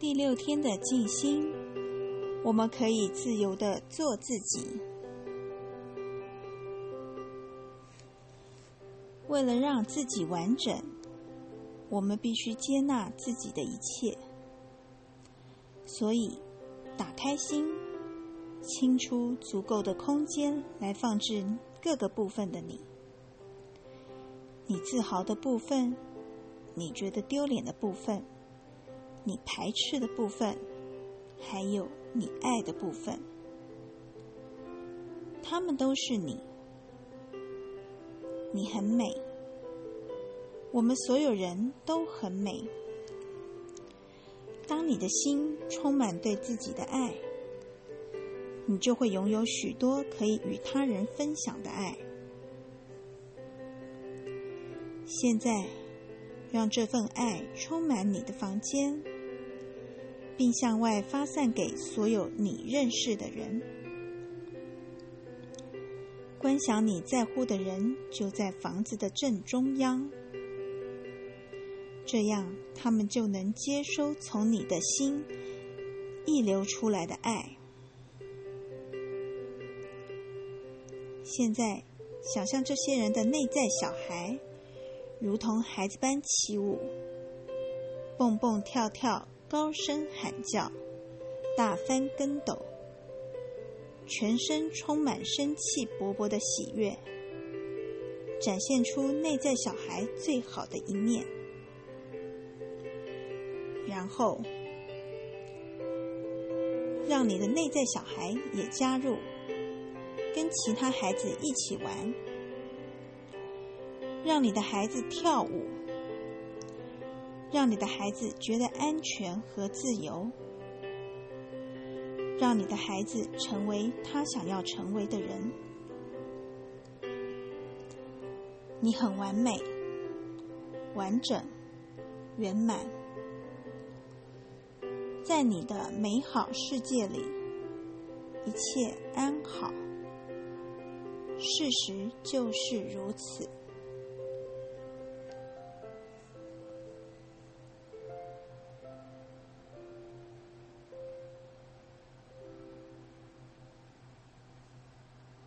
第六天的静心，我们可以自由的做自己。为了让自己完整，我们必须接纳自己的一切。所以，打开心，清出足够的空间来放置各个部分的你。你自豪的部分，你觉得丢脸的部分，你排斥的部分，还有你爱的部分，他们都是你。你很美，我们所有人都很美。当你的心充满对自己的爱，你就会拥有许多可以与他人分享的爱。现在，让这份爱充满你的房间，并向外发散给所有你认识的人。观想你在乎的人就在房子的正中央，这样他们就能接收从你的心溢流出来的爱。现在，想象这些人的内在小孩。如同孩子般起舞，蹦蹦跳跳，高声喊叫，大翻跟斗，全身充满生气勃勃的喜悦，展现出内在小孩最好的一面。然后，让你的内在小孩也加入，跟其他孩子一起玩。让你的孩子跳舞，让你的孩子觉得安全和自由，让你的孩子成为他想要成为的人。你很完美、完整、圆满，在你的美好世界里，一切安好。事实就是如此。